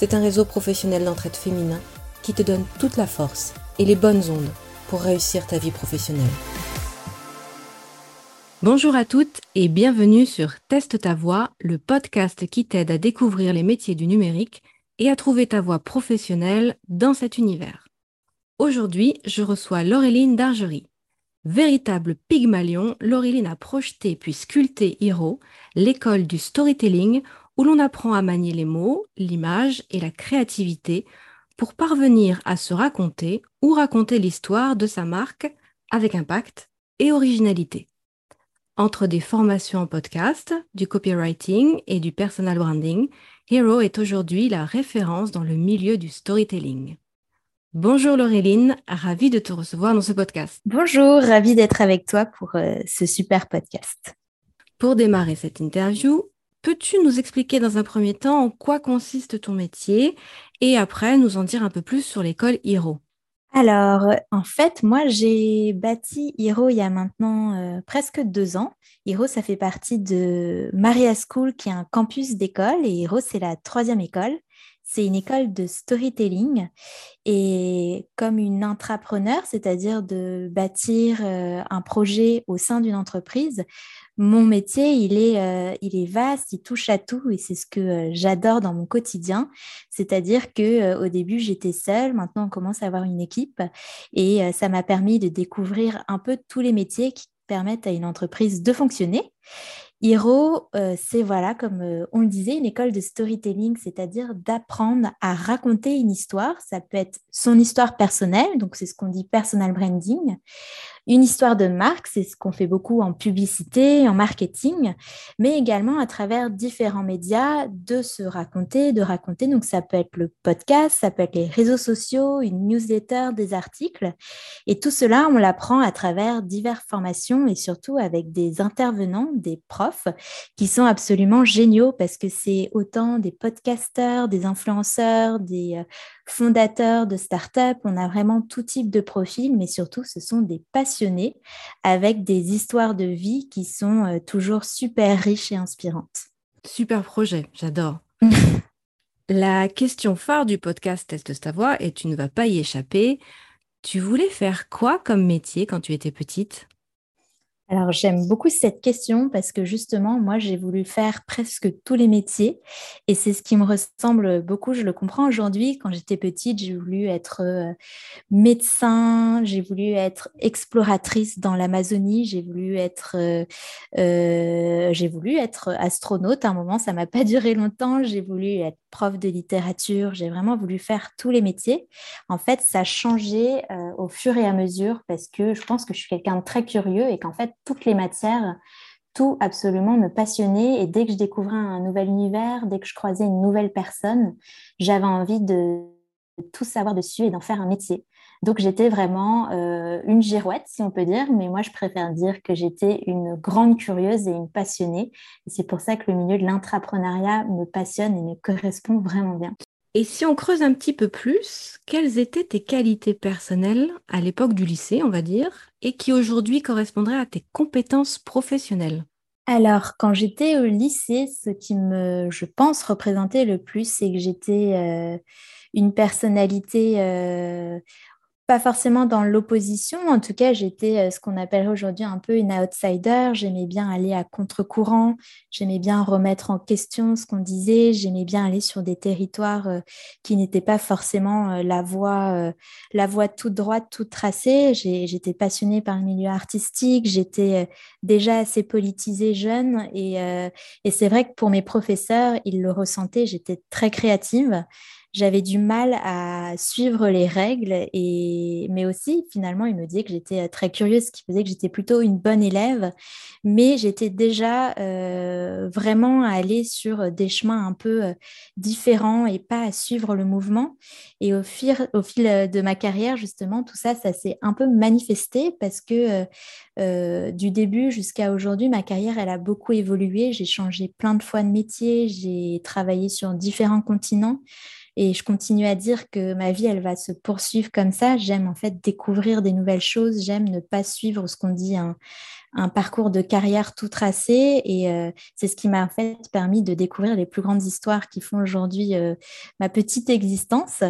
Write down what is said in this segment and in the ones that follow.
c'est un réseau professionnel d'entraide féminin qui te donne toute la force et les bonnes ondes pour réussir ta vie professionnelle. Bonjour à toutes et bienvenue sur Teste ta voix, le podcast qui t'aide à découvrir les métiers du numérique et à trouver ta voie professionnelle dans cet univers. Aujourd'hui, je reçois Laureline Dargerie. Véritable pygmalion, Laureline a projeté puis sculpté Hiro, l'école du storytelling où l'on apprend à manier les mots, l'image et la créativité pour parvenir à se raconter ou raconter l'histoire de sa marque avec impact et originalité. Entre des formations en podcast, du copywriting et du personal branding, Hero est aujourd'hui la référence dans le milieu du storytelling. Bonjour Laureline, ravie de te recevoir dans ce podcast. Bonjour, ravie d'être avec toi pour euh, ce super podcast. Pour démarrer cette interview, peux-tu nous expliquer dans un premier temps en quoi consiste ton métier et après nous en dire un peu plus sur l'école Hiro? Alors, en fait, moi, j'ai bâti Hiro il y a maintenant euh, presque deux ans. Hiro, ça fait partie de Maria School, qui est un campus d'école, et Hiro, c'est la troisième école. C'est une école de storytelling et comme une intrapreneur, c'est-à-dire de bâtir euh, un projet au sein d'une entreprise, mon métier, il est, euh, il est vaste, il touche à tout et c'est ce que euh, j'adore dans mon quotidien. C'est-à-dire que au début, j'étais seule, maintenant on commence à avoir une équipe et ça m'a permis de découvrir un peu tous les métiers qui permettent à une entreprise de fonctionner. Hiro, euh, c'est voilà, comme euh, on le disait, une école de storytelling, c'est-à-dire d'apprendre à raconter une histoire. Ça peut être son histoire personnelle, donc c'est ce qu'on dit personal branding, une histoire de marque, c'est ce qu'on fait beaucoup en publicité, en marketing, mais également à travers différents médias de se raconter, de raconter. Donc ça peut être le podcast, ça peut être les réseaux sociaux, une newsletter, des articles. Et tout cela, on l'apprend à travers diverses formations et surtout avec des intervenants, des profs qui sont absolument géniaux parce que c'est autant des podcasteurs, des influenceurs, des euh, fondateurs de start-up. On a vraiment tout type de profil, mais surtout, ce sont des passionnés avec des histoires de vie qui sont euh, toujours super riches et inspirantes. Super projet, j'adore. La question phare du podcast Teste ta voix, et tu ne vas pas y échapper, tu voulais faire quoi comme métier quand tu étais petite? Alors j'aime beaucoup cette question parce que justement, moi, j'ai voulu faire presque tous les métiers et c'est ce qui me ressemble beaucoup. Je le comprends aujourd'hui. Quand j'étais petite, j'ai voulu être euh, médecin, j'ai voulu être exploratrice dans l'Amazonie, j'ai voulu être, euh, euh, voulu être astronaute. À un moment, ça m'a pas duré longtemps. J'ai voulu être prof de littérature. J'ai vraiment voulu faire tous les métiers. En fait, ça a changé au fur et à mesure parce que je pense que je suis quelqu'un de très curieux et qu'en fait toutes les matières, tout absolument me passionnait. Et dès que je découvrais un nouvel univers, dès que je croisais une nouvelle personne, j'avais envie de tout savoir dessus et d'en faire un métier. Donc j'étais vraiment euh, une girouette, si on peut dire, mais moi je préfère dire que j'étais une grande curieuse et une passionnée. Et c'est pour ça que le milieu de l'intrapreneuriat me passionne et me correspond vraiment bien. Et si on creuse un petit peu plus, quelles étaient tes qualités personnelles à l'époque du lycée, on va dire, et qui aujourd'hui correspondraient à tes compétences professionnelles? Alors, quand j'étais au lycée, ce qui me, je pense, représentait le plus, c'est que j'étais euh, une personnalité, euh, pas forcément dans l'opposition. En tout cas, j'étais euh, ce qu'on appellerait aujourd'hui un peu une outsider. J'aimais bien aller à contre-courant. J'aimais bien remettre en question ce qu'on disait. J'aimais bien aller sur des territoires euh, qui n'étaient pas forcément euh, la voie, la voie toute droite, toute tracée. J'étais passionnée par le milieu artistique. J'étais déjà assez politisée jeune. Et, et c'est vrai que pour mes professeurs, ils le ressentaient. J'étais très créative j'avais du mal à suivre les règles, mais aussi finalement, il me disait que j'étais euh, très curieuse, ce qui faisait que j'étais plutôt une bonne élève, mais j'étais déjà euh, vraiment à aller sur des chemins un peu euh, différents et pas à suivre le mouvement. Et au fil de ma carrière, justement, tout ça, ça s'est un peu manifesté parce que du début jusqu'à aujourd'hui, ma carrière, elle a beaucoup évolué. J'ai changé plein de fois de métier, j'ai travaillé sur différents continents. Et je continue à dire que ma vie, elle va se poursuivre comme ça. J'aime en fait découvrir des nouvelles choses. J'aime ne pas suivre ce qu'on dit un, parcours de carrière tout tracé. Et euh, c'est ce qui m'a en fait permis de découvrir les plus grandes histoires qui font aujourd'hui euh, ma petite existence.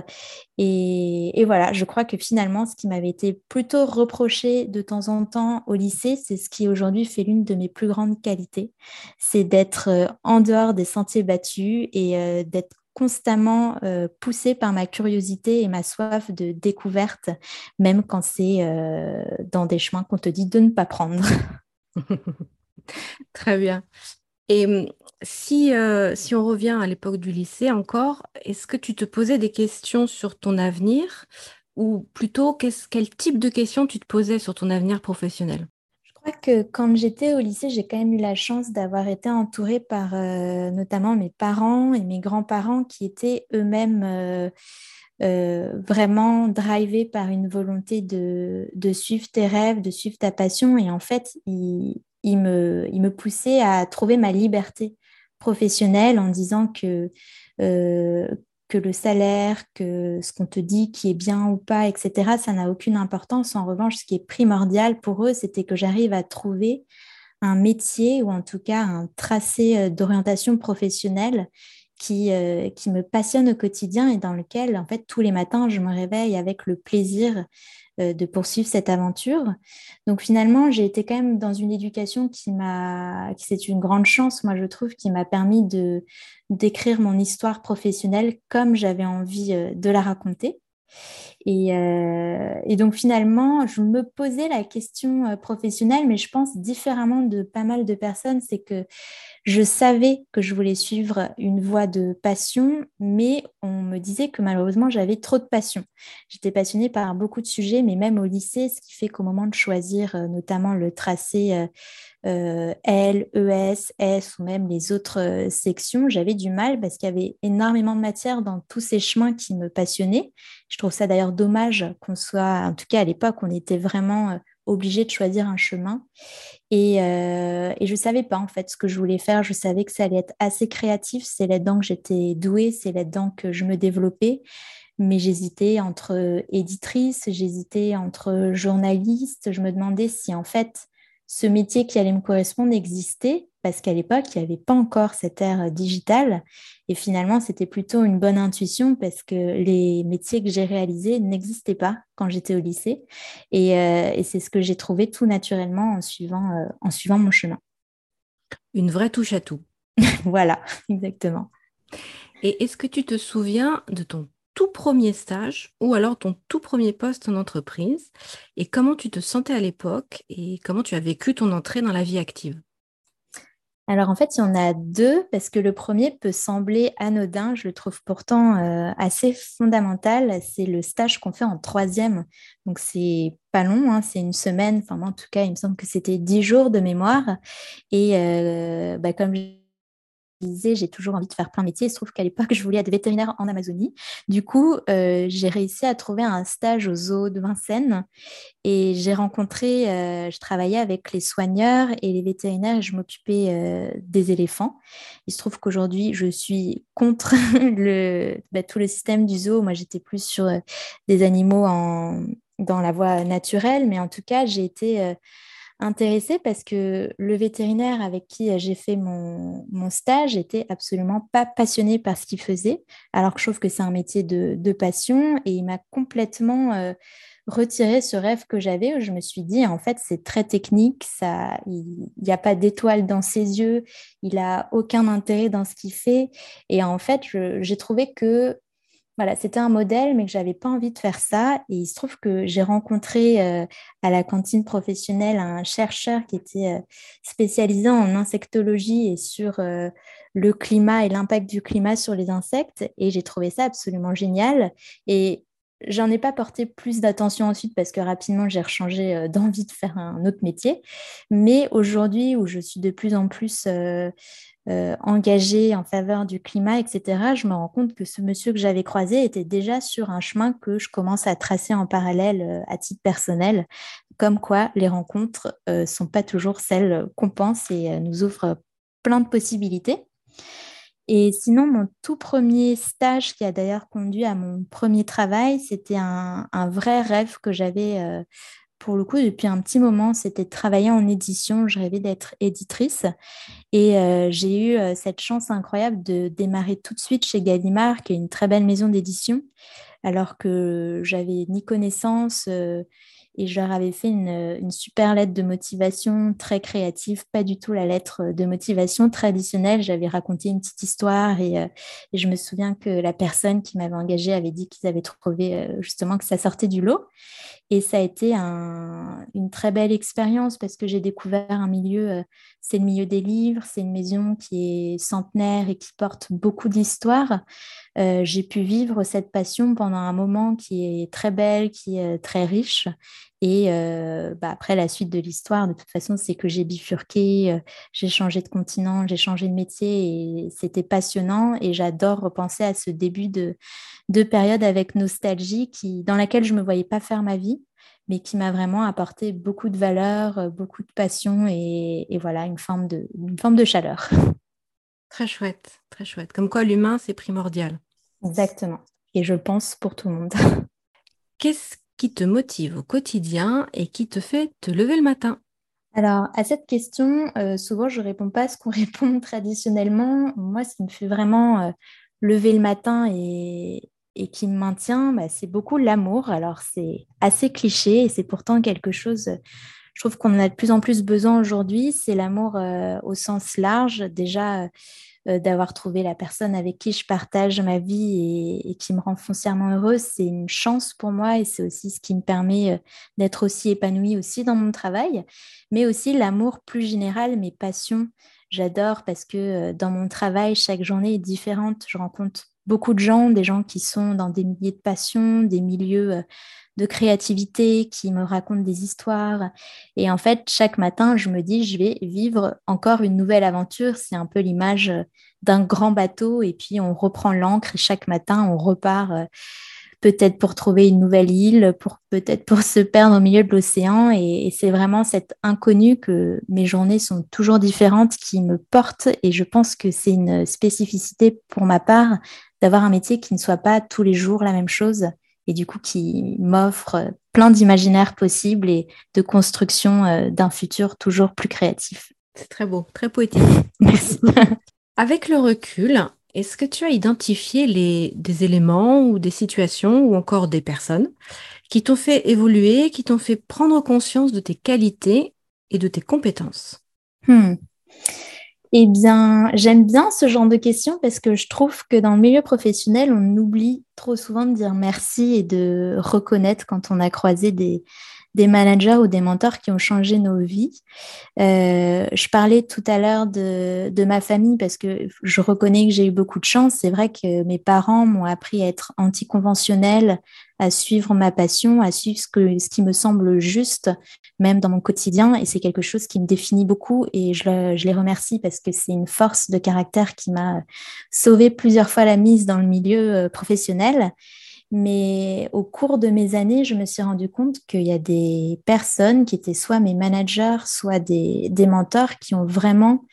Et, voilà, je crois que finalement, ce qui m'avait été plutôt reproché de temps en temps au lycée, c'est ce qui aujourd'hui fait l'une de mes plus grandes qualités. C'est d'être euh, en dehors des sentiers battus et d'être constamment euh, poussée par ma curiosité et ma soif de découverte, même quand c'est euh, dans des chemins qu'on te dit de ne pas prendre. Très bien. Et hum, si, euh, si on revient à l'époque du lycée encore, est-ce que tu te posais des questions sur ton avenir ou plutôt quel type de questions tu te posais sur ton avenir professionnel? Crois que quand j'étais au lycée, j'ai quand même eu la chance d'avoir été entourée par euh, notamment mes parents et mes grands-parents qui étaient eux-mêmes euh, euh, vraiment drivés par une volonté de, suivre tes rêves, de suivre ta passion. Et en fait, ils, me, ils me poussaient à trouver ma liberté professionnelle en disant que, que le salaire, que ce qu'on te dit qui est bien ou pas, etc., ça n'a aucune importance. En revanche, ce qui est primordial pour eux, c'était que j'arrive à trouver un métier ou en tout cas un tracé euh, d'orientation professionnelle qui, euh, qui me passionne au quotidien et dans lequel, en fait, tous les matins, je me réveille avec le plaisir de poursuivre cette aventure. Donc finalement, j'ai été quand même dans une éducation qui m'a, c'est une grande chance, moi je trouve, qui m'a permis de d'écrire mon histoire professionnelle comme j'avais envie euh, de la raconter. Et, euh, et, donc finalement, je me posais la question professionnelle, mais je pense différemment de pas mal de personnes, c'est que je savais que je voulais suivre une voie de passion, mais on me disait que malheureusement, j'avais trop de passion. J'étais passionnée par beaucoup de sujets, mais même au lycée, ce qui fait qu'au moment de choisir euh, notamment le tracé euh, euh, L, ES, S ou même les autres sections, j'avais du mal parce qu'il y avait énormément de matière dans tous ces chemins qui me passionnaient. Je trouve ça d'ailleurs dommage qu'on soit, en tout cas à l'époque, on était vraiment obligée de choisir un chemin. Et, euh, et je ne savais pas en fait ce que je voulais faire. Je savais que ça allait être assez créatif. C'est là-dedans que j'étais douée, c'est là-dedans que je me développais. Mais j'hésitais entre éditrice, j'hésitais entre journaliste. Je me demandais si en fait ce métier qui allait me correspondre existait parce qu'à l'époque, il n'y avait pas encore cette ère digitale. Et finalement, c'était plutôt une bonne intuition parce que les métiers que j'ai réalisés n'existaient pas quand j'étais au lycée. Et, euh, c'est ce que j'ai trouvé tout naturellement en suivant, euh, en suivant mon chemin. Une vraie touche à tout. voilà, exactement. Et est-ce que tu te souviens de ton tout premier stage ou alors ton tout premier poste en entreprise? Et comment tu te sentais à l'époque et comment tu as vécu ton entrée dans la vie active? Alors en fait, il y en a deux parce que le premier peut sembler anodin, je le trouve pourtant euh, assez fondamental. C'est le stage qu'on fait en troisième. Donc c'est pas long, hein, c'est une semaine. Enfin, en tout cas, il me semble que c'était dix jours de mémoire. Et euh, bah, comme j'ai toujours envie de faire plein de métiers. Il se trouve qu'à l'époque, je voulais être vétérinaire en Amazonie. Du coup, euh, j'ai réussi à trouver un stage au zoo de Vincennes et j'ai rencontré, euh, je travaillais avec les soigneurs et les vétérinaires et je m'occupais euh, des éléphants. Il se trouve qu'aujourd'hui, je suis contre le, bah, tout le système du zoo. Moi, j'étais plus sur des animaux en, dans la voie naturelle, mais en tout cas, j'ai été intéressée parce que le vétérinaire avec qui euh, j'ai fait mon, stage était absolument pas passionné par ce qu'il faisait, alors que je trouve que c'est un métier de, passion et il m'a complètement euh, retiré ce rêve que j'avais où je me suis dit, en fait, c'est très technique, ça, il n'y a pas d'étoile dans ses yeux, il a aucun intérêt dans ce qu'il fait. Et en fait, j'ai trouvé que voilà, c'était un modèle, mais que j'avais pas envie de faire ça. Et il se trouve que j'ai rencontré euh, à la cantine professionnelle un chercheur qui était euh, spécialisé en insectologie et sur euh, le climat et l'impact du climat sur les insectes. Et j'ai trouvé ça absolument génial. Et J'en ai pas porté plus d'attention ensuite parce que rapidement j'ai rechangé d'envie de faire un autre métier. Mais aujourd'hui, où je suis de plus en plus euh, engagé en faveur du climat, etc., je me rends compte que ce monsieur que j'avais croisé était déjà sur un chemin que je commence à tracer en parallèle euh, à titre personnel, comme quoi les rencontres ne euh, sont pas toujours celles qu'on pense et nous ouvrent plein de possibilités. Et sinon, mon tout premier stage qui a d'ailleurs conduit à mon premier travail, c'était un, vrai rêve que j'avais pour le coup, depuis un petit moment, c'était de travailler en édition. Je rêvais d'être éditrice. Et euh, j'ai eu euh, cette chance incroyable de démarrer tout de suite chez Gallimard, qui est une très belle maison d'édition, alors que j'avais ni connaissance. Euh, et je leur avais fait une, super lettre de motivation très créative, pas du tout la lettre de motivation traditionnelle. J'avais raconté une petite histoire et, et, je me souviens que la personne qui m'avait engagée avait dit qu'ils avaient trouvé justement que ça sortait du lot. Et ça a été une très belle expérience parce que j'ai découvert un milieu, euh, c'est le milieu des livres, c'est une maison qui est centenaire et qui porte beaucoup d'histoires. Euh, j'ai pu vivre cette passion pendant un moment qui est très belle, qui est très riche. Et euh, bah, après, la suite de l'histoire, de toute façon, c'est que j'ai bifurqué, j'ai changé de continent, j'ai changé de métier et c'était passionnant. Et j'adore repenser à ce début de, de période avec nostalgie dans laquelle je ne me voyais pas faire ma vie mais qui m'a vraiment apporté beaucoup de valeur, euh, beaucoup de passion et, voilà, une forme, de, une forme de chaleur. Très chouette, très chouette. Comme quoi l'humain, c'est primordial. Exactement. Et je pense pour tout le monde. Qu'est-ce qui te motive au quotidien et qui te fait te lever le matin? Alors, à cette question, euh, souvent, je ne réponds pas à ce qu'on répond traditionnellement. Moi, ce qui me fait vraiment euh, lever le matin et, et qui me maintient, bah, c'est beaucoup l'amour. Alors c'est assez cliché et c'est pourtant quelque chose, je trouve qu'on en a de plus en plus besoin aujourd'hui, c'est l'amour euh, au sens large. Déjà, euh, d'avoir trouvé la personne avec qui je partage ma vie et, qui me rend foncièrement heureuse, c'est une chance pour moi et c'est aussi ce qui me permet euh, d'être aussi épanouie aussi dans mon travail, mais aussi l'amour plus général, mes passions. J'adore parce que dans mon travail, chaque journée est différente. Je rencontre beaucoup de gens, des gens qui sont dans des milieux de passion, des milieux euh, de créativité, qui me racontent des histoires. Et en fait, chaque matin, je me dis, je vais vivre encore une nouvelle aventure. C'est un peu l'image euh, d'un grand bateau et puis on reprend l'ancre et chaque matin, on repart euh, peut-être pour trouver une nouvelle île, pour peut-être pour se perdre au milieu de l'océan. Et, c'est vraiment cette inconnue que mes journées sont toujours différentes qui me porte. Et je pense que c'est une spécificité pour ma part d'avoir un métier qui ne soit pas tous les jours la même chose et du coup qui m'offre plein d'imaginaires possibles et de construction euh, d'un futur toujours plus créatif. C'est très beau, très poétique. Merci. Avec le recul, est-ce que tu as identifié des éléments ou des situations ou encore des personnes qui t'ont fait évoluer, qui t'ont fait prendre conscience de tes qualités et de tes compétences? Hmm. Eh bien, j'aime bien ce genre de questions parce que je trouve que dans le milieu professionnel, on oublie trop souvent de dire merci et de reconnaître quand on a croisé des, des managers ou des mentors qui ont changé nos vies. Euh, je parlais tout à l'heure de, de, ma famille parce que je reconnais que j'ai eu beaucoup de chance. C'est vrai que mes parents m'ont appris à être anticonventionnelle, à suivre ma passion, à suivre ce, que, ce qui me semble juste, même dans mon quotidien. Et c'est quelque chose qui me définit beaucoup et je, je les remercie parce que c'est une force de caractère qui m'a sauvé plusieurs fois la mise dans le milieu euh, professionnel. Mais au cours de mes années, je me suis rendu compte qu'il y a des personnes qui étaient soit mes managers, soit des, mentors qui ont vraiment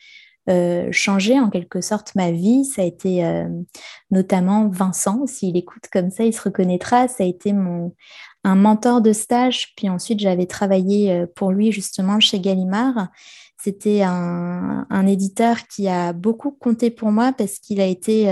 euh, changé en quelque sorte ma vie. Ça a été euh, notamment Vincent, s'il écoute comme ça, il se reconnaîtra. Ça a été mon, un mentor de stage. Puis ensuite, j'avais travaillé euh, pour lui justement chez Gallimard. C'était un, un, éditeur qui a beaucoup compté pour moi parce qu'il a été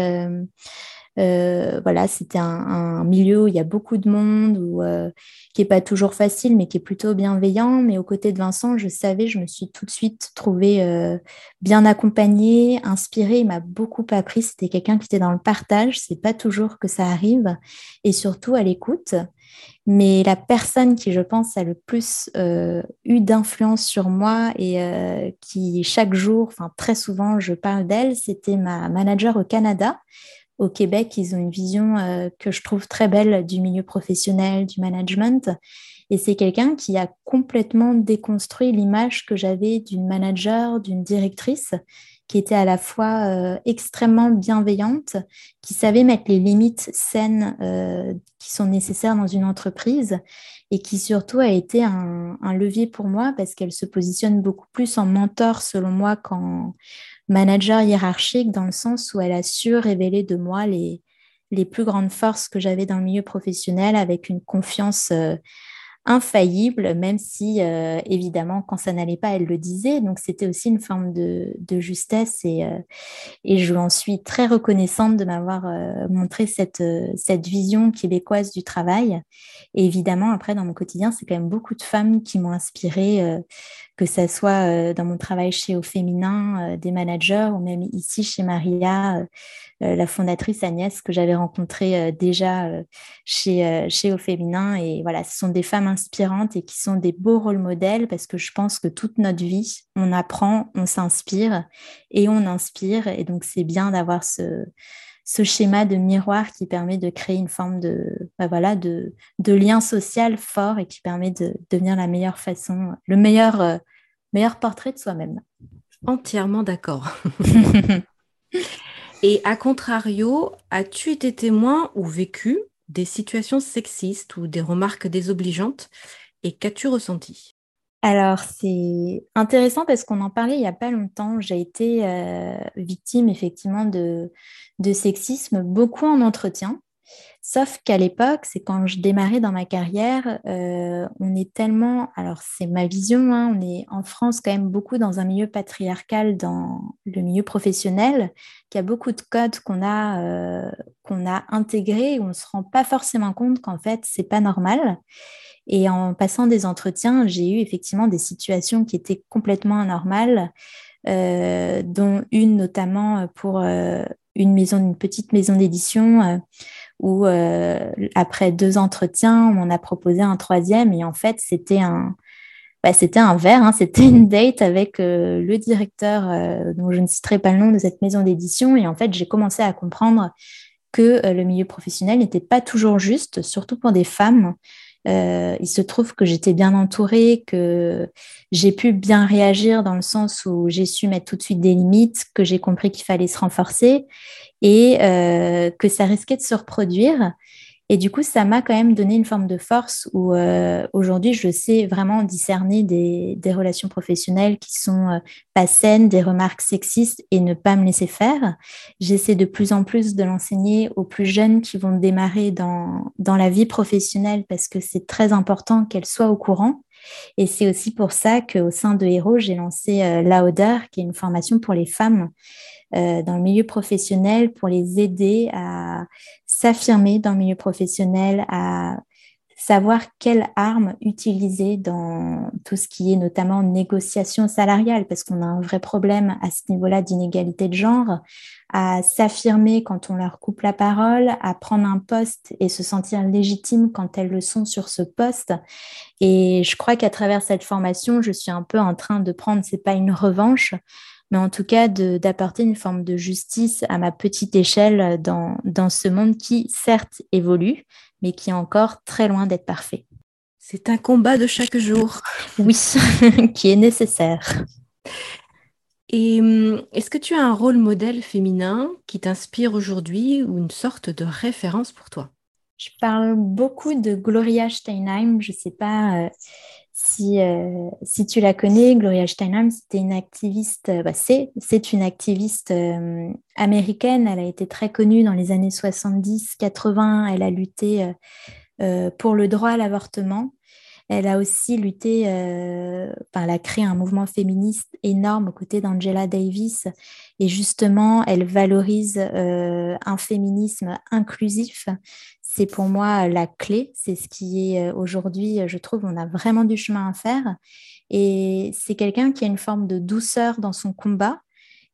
voilà, c'était un, milieu où il y a beaucoup de monde, euh, qui n'est pas toujours facile, mais qui est plutôt bienveillant. Mais aux côtés de Vincent, je savais, je me suis tout de suite trouvée euh, bien accompagnée, inspirée. Il m'a beaucoup appris. C'était quelqu'un qui était dans le partage. C'est pas toujours que ça arrive, et surtout à l'écoute. Mais la personne qui, je pense, a le plus eu d'influence sur moi et qui, chaque jour, enfin très souvent, je parle d'elle, c'était ma manager au Canada au Québec, ils ont une vision euh, que je trouve très belle du milieu professionnel, du management. Et c'est quelqu'un qui a complètement déconstruit l'image que j'avais d'une manager, d'une directrice, qui était à la fois euh, extrêmement bienveillante, qui savait mettre les limites saines euh, qui sont nécessaires dans une entreprise et qui surtout a été un, un levier pour moi parce qu'elle se positionne beaucoup plus en mentor selon moi qu'en manager hiérarchique dans le sens où elle a su révéler de moi les, les plus grandes forces que j'avais dans le milieu professionnel avec une confiance euh, infaillible, même si euh, évidemment quand ça n'allait pas, elle le disait. Donc c'était aussi une forme de, justesse et, euh, et je en suis très reconnaissante de m'avoir montré cette, cette vision québécoise du travail. Et évidemment, après, dans mon quotidien, c'est quand même beaucoup de femmes qui m'ont inspirée que ce soit euh, dans mon travail chez Au Féminin, euh, des managers, ou même ici chez Maria, euh, la fondatrice Agnès, que j'avais rencontrée déjà chez, chez Au Féminin. Et voilà, ce sont des femmes inspirantes et qui sont des beaux rôles modèles parce que je pense que toute notre vie, on apprend, on s'inspire et on inspire. Et donc, c'est bien d'avoir ce, ce schéma de miroir qui permet de créer une forme de, bah voilà, de, de, lien social fort et qui permet de devenir la meilleure façon, le meilleur, euh, meilleur portrait de soi-même. Entièrement d'accord. et à contrario, as-tu été témoin ou vécu des situations sexistes ou des remarques désobligeantes? Et qu'as-tu ressenti? Alors, c'est intéressant parce qu'on en parlait il n'y a pas longtemps. J'ai été euh, victime effectivement de, sexisme, beaucoup en entretien. Sauf qu'à l'époque, c'est quand je démarrais dans ma carrière, euh, on est tellement, alors c'est ma vision, hein, on est en France quand même beaucoup dans un milieu patriarcal, dans le milieu professionnel, qu'il y a beaucoup de codes qu'on a, euh, intégrés et on ne se rend pas forcément compte qu'en fait, c'est pas normal. Et en passant des entretiens, j'ai eu effectivement des situations qui étaient complètement anormales, euh, dont une notamment pour euh, une petite maison d'édition, euh, où après deux entretiens, on a proposé un troisième, et en fait, c'était un, bah, c'était un verre, hein, c'était une date avec le directeur, dont je ne citerai pas le nom de cette maison d'édition, et en fait, j'ai commencé à comprendre que le milieu professionnel n'était pas toujours juste, surtout pour des femmes. Euh, il se trouve que j'étais bien entourée, que j'ai pu bien réagir dans le sens où j'ai su mettre tout de suite des limites, que j'ai compris qu'il fallait se renforcer et euh, que ça risquait de se reproduire. Et du coup, ça m'a quand même donné une forme de force où euh, aujourd'hui, je sais vraiment discerner des, relations professionnelles qui sont euh, pas saines, des remarques sexistes et ne pas me laisser faire. J'essaie de plus en plus de l'enseigner aux plus jeunes qui vont démarrer dans, dans la vie professionnelle parce que c'est très important qu'elles soient au courant. Et c'est aussi pour ça qu'au sein de Hero, j'ai lancé euh, Lauder, qui est une formation pour les femmes euh, dans le milieu professionnel pour les aider à s'affirmer dans le milieu professionnel, à savoir quelle arme utiliser dans tout ce qui est notamment négociation salariale, parce qu'on a un vrai problème à ce niveau-là d'inégalité de genre, à s'affirmer quand on leur coupe la parole, à prendre un poste et se sentir légitime quand elles le sont sur ce poste. Et je crois qu'à travers cette formation, je suis un peu en train de prendre, c'est pas une revanche, mais en tout cas d'apporter une forme de justice à ma petite échelle dans, dans ce monde qui, certes, évolue, mais qui est encore très loin d'être parfait. C'est un combat de chaque jour. Oui, qui est nécessaire. Et hum, est-ce que tu as un rôle modèle féminin qui t'inspire aujourd'hui ou une sorte de référence pour toi? Je parle beaucoup de Gloria Steinem. Je ne sais pas euh, si, euh, si tu la connais, Gloria Steinem, c'était une activiste, euh, bah, c'est, une activiste euh, américaine. Elle a été très connue dans les années 70-80. Elle a lutté pour le droit à l'avortement. Elle a aussi lutté, euh, elle a créé un mouvement féministe énorme aux côtés d'Angela Davis. Et justement, elle valorise un féminisme inclusif. C'est pour moi la clé. C'est ce qui est euh, aujourd'hui, je trouve, on a vraiment du chemin à faire. Et c'est quelqu'un qui a une forme de douceur dans son combat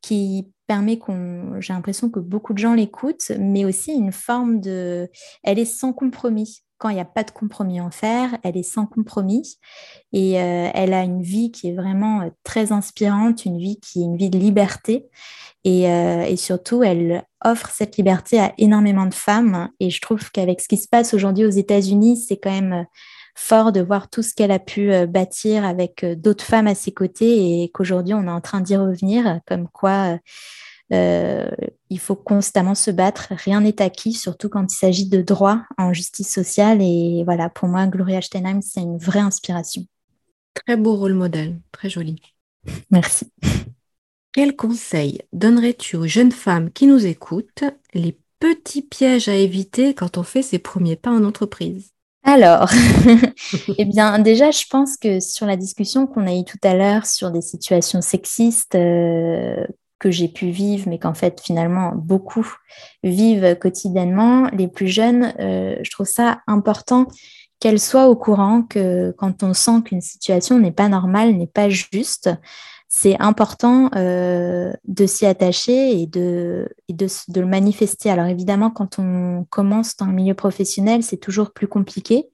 qui permet qu'on, j'ai l'impression que beaucoup de gens l'écoutent, mais aussi une forme de, elle est sans compromis quand il n'y a pas de compromis en faire, elle est sans compromis. Et euh, elle a une vie qui est vraiment euh, très inspirante, une vie qui est une vie de liberté. Et, euh, et surtout elle offre cette liberté à énormément de femmes. Et je trouve qu'avec ce qui se passe aujourd'hui aux États-Unis, c'est quand même fort de voir tout ce qu'elle a pu bâtir avec d'autres femmes à ses côtés et qu'aujourd'hui on est en train d'y revenir, comme quoi euh, il faut constamment se battre. Rien n'est acquis, surtout quand il s'agit de droit en justice sociale. Et voilà, pour moi, Gloria Steinheim, c'est une vraie inspiration. Très beau rôle modèle, très joli. Merci. Quel conseil donnerais-tu aux jeunes femmes qui nous écoutent les petits pièges à éviter quand on fait ses premiers pas en entreprise? Alors, eh bien, déjà, je pense que sur la discussion qu'on a eue tout à l'heure sur des situations sexistes, euh, que j'ai pu vivre, mais qu'en fait finalement beaucoup vivent quotidiennement, les plus jeunes, euh, je trouve ça important qu'elles soient au courant que quand on sent qu'une situation n'est pas normale, n'est pas juste, c'est important euh, de s'y attacher et, de, et de, de, le manifester. Alors évidemment, quand on commence dans le milieu professionnel, c'est toujours plus compliqué.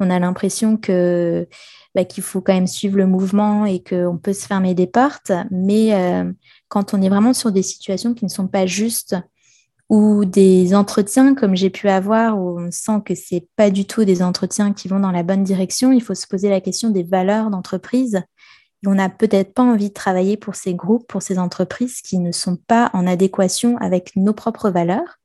On a l'impression que bah, qu'il faut quand même suivre le mouvement et qu'on peut se fermer des portes. Mais euh, quand on est vraiment sur des situations qui ne sont pas justes ou des entretiens comme j'ai pu avoir où on sent que c'est pas du tout des entretiens qui vont dans la bonne direction, il faut se poser la question des valeurs d'entreprise. on n'a peut-être pas envie de travailler pour ces groupes, pour ces entreprises qui ne sont pas en adéquation avec nos propres valeurs.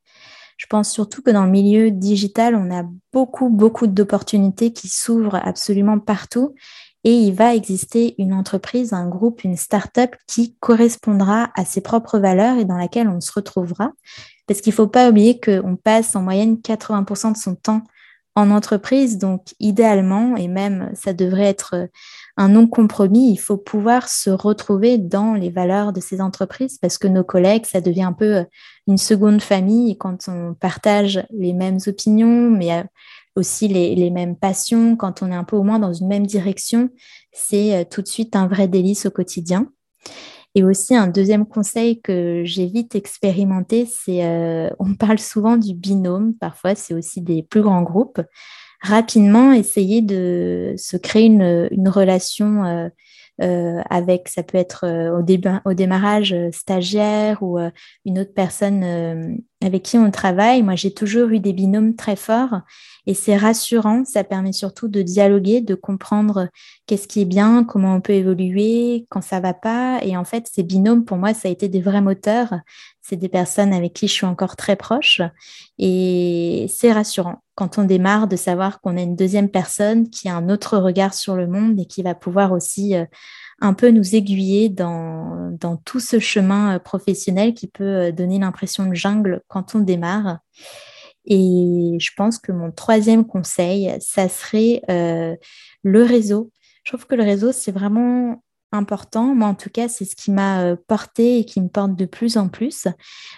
Je pense surtout que dans le milieu digital, on a beaucoup, beaucoup d'opportunités qui s'ouvrent absolument partout et il va exister une entreprise, un groupe, une start-up qui correspondra à ses propres valeurs et dans laquelle on se retrouvera. Parce qu'il ne faut pas oublier qu'on passe en moyenne 80% de son temps en entreprise. Donc, idéalement, et même ça devrait être un non-compromis, il faut pouvoir se retrouver dans les valeurs de ces entreprises parce que nos collègues, ça devient un peu une seconde famille quand on partage les mêmes opinions, mais aussi les, mêmes passions, quand on est un peu au moins dans une même direction, c'est euh, tout de suite un vrai délice au quotidien. Et aussi un deuxième conseil que j'ai vite expérimenté, c'est euh, on parle souvent du binôme, parfois c'est aussi des plus grands groupes. Rapidement, essayer de se créer une, relation euh, avec, ça peut être au, au démarrage stagiaire ou une autre personne avec qui on travaille. Moi, j'ai toujours eu des binômes très forts et c'est rassurant, ça permet surtout de dialoguer, de comprendre qu'est-ce qui est bien, comment on peut évoluer, quand ça va pas. Et en fait, ces binômes, pour moi, ça a été des vrais moteurs. C'est des personnes avec qui je suis encore très proche. Et c'est rassurant quand on démarre de savoir qu'on a une deuxième personne qui a un autre regard sur le monde et qui va pouvoir aussi euh, un peu nous aiguiller dans, dans tout ce chemin euh, professionnel qui peut euh, donner l'impression de jungle quand on démarre. Et je pense que mon troisième conseil, ça serait le réseau. Je trouve que le réseau, c'est vraiment important. Moi, en tout cas, c'est ce qui m'a euh, porté et qui me porte de plus en plus.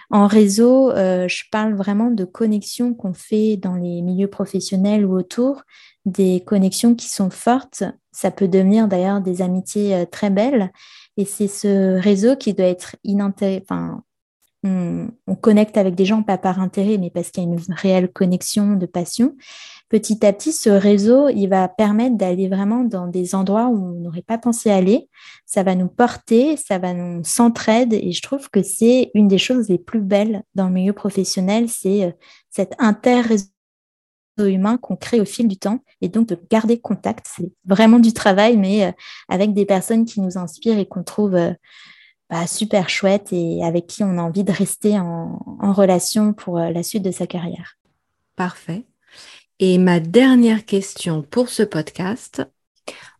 En réseau, euh, je parle vraiment de connexions qu'on fait dans les milieux professionnels ou autour, des connexions qui sont fortes. Ça peut devenir d'ailleurs des amitiés très belles. Et c'est ce réseau qui doit être inintéressant on, connecte avec des gens pas par intérêt, mais parce qu'il y a une réelle connexion de passion. Petit à petit, ce réseau, il va permettre d'aller vraiment dans des endroits où on n'aurait pas pensé aller. Ça va nous porter, ça va nous s'entraide, et je trouve que c'est une des choses les plus belles dans le milieu professionnel, c'est euh, cet inter-réseau humain qu'on crée au fil du temps et donc de garder contact. C'est vraiment du travail, mais euh, avec des personnes qui nous inspirent et qu'on trouve euh, bah, super chouette et avec qui on a envie de rester en, relation pour euh, la suite de sa carrière. Parfait. Et ma dernière question pour ce podcast.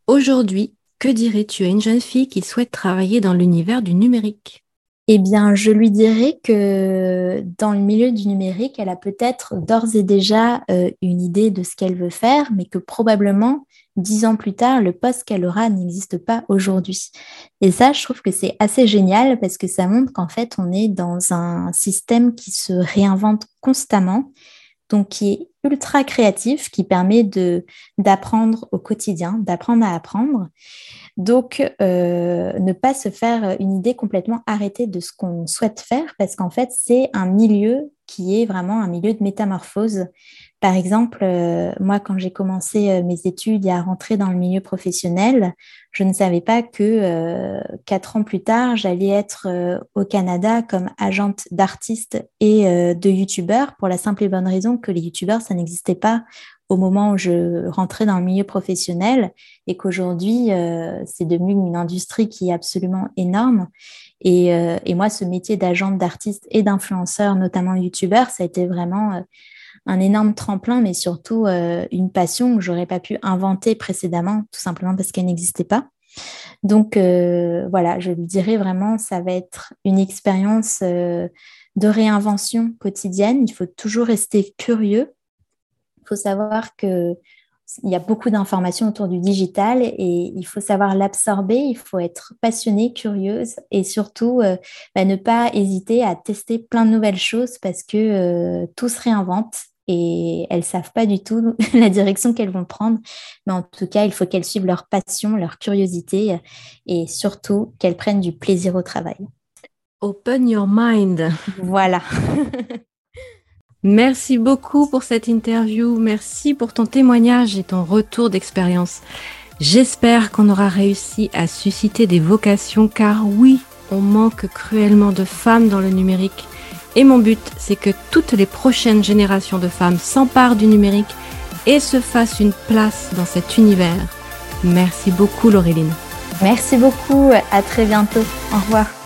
Aujourd'hui, que dirais-tu à une jeune fille qui souhaite travailler dans l'univers du numérique? Eh bien, je lui dirais que dans le milieu du numérique, elle a peut-être d'ores et déjà euh, une idée de ce qu'elle veut faire, mais que probablement, dix ans plus tard, le poste qu'elle aura n'existe pas aujourd'hui. Et ça, je trouve que c'est assez génial parce que ça montre qu'en fait, on est dans un système qui se réinvente constamment, donc qui est ultra créatif, qui permet d'apprendre au quotidien, d'apprendre à apprendre. Donc, euh, ne pas se faire une idée complètement arrêtée de ce qu'on souhaite faire, parce qu'en fait, c'est un milieu qui est vraiment un milieu de métamorphose. Par exemple, euh, moi, quand j'ai commencé euh, mes études et à rentrer dans le milieu professionnel, je ne savais pas que quatre ans plus tard, j'allais être au Canada comme agente d'artistes et de youtubeurs, pour la simple et bonne raison que les youtubeurs, ça n'existait pas au moment où je rentrais dans le milieu professionnel et qu'aujourd'hui, euh, c'est devenu une industrie qui est absolument énorme. Et, euh, moi, ce métier d'agent d'artiste et d'influenceur, notamment youtubeur, ça a été vraiment euh, un énorme tremplin, mais surtout une passion que j'aurais pas pu inventer précédemment, tout simplement parce qu'elle n'existait pas. Donc voilà, je lui dirais vraiment, ça va être une expérience de réinvention quotidienne. Il faut toujours rester curieux il faut savoir que il y a beaucoup d'informations autour du digital et il faut savoir l'absorber, il faut être passionné, curieuse et surtout euh, bah, ne pas hésiter à tester plein de nouvelles choses parce que euh, tout se réinvente et elles ne savent pas du tout la direction qu'elles vont prendre. Mais en tout cas, il faut qu'elles suivent leur passion, leur curiosité et surtout qu'elles prennent du plaisir au travail. Open your mind. Voilà. Merci beaucoup pour cette interview. Merci pour ton témoignage et ton retour d'expérience. J'espère qu'on aura réussi à susciter des vocations car oui, on manque cruellement de femmes dans le numérique. Et mon but, c'est que toutes les prochaines générations de femmes s'emparent du numérique et se fassent une place dans cet univers. Merci beaucoup Laureline. Merci beaucoup, à très bientôt. Au revoir.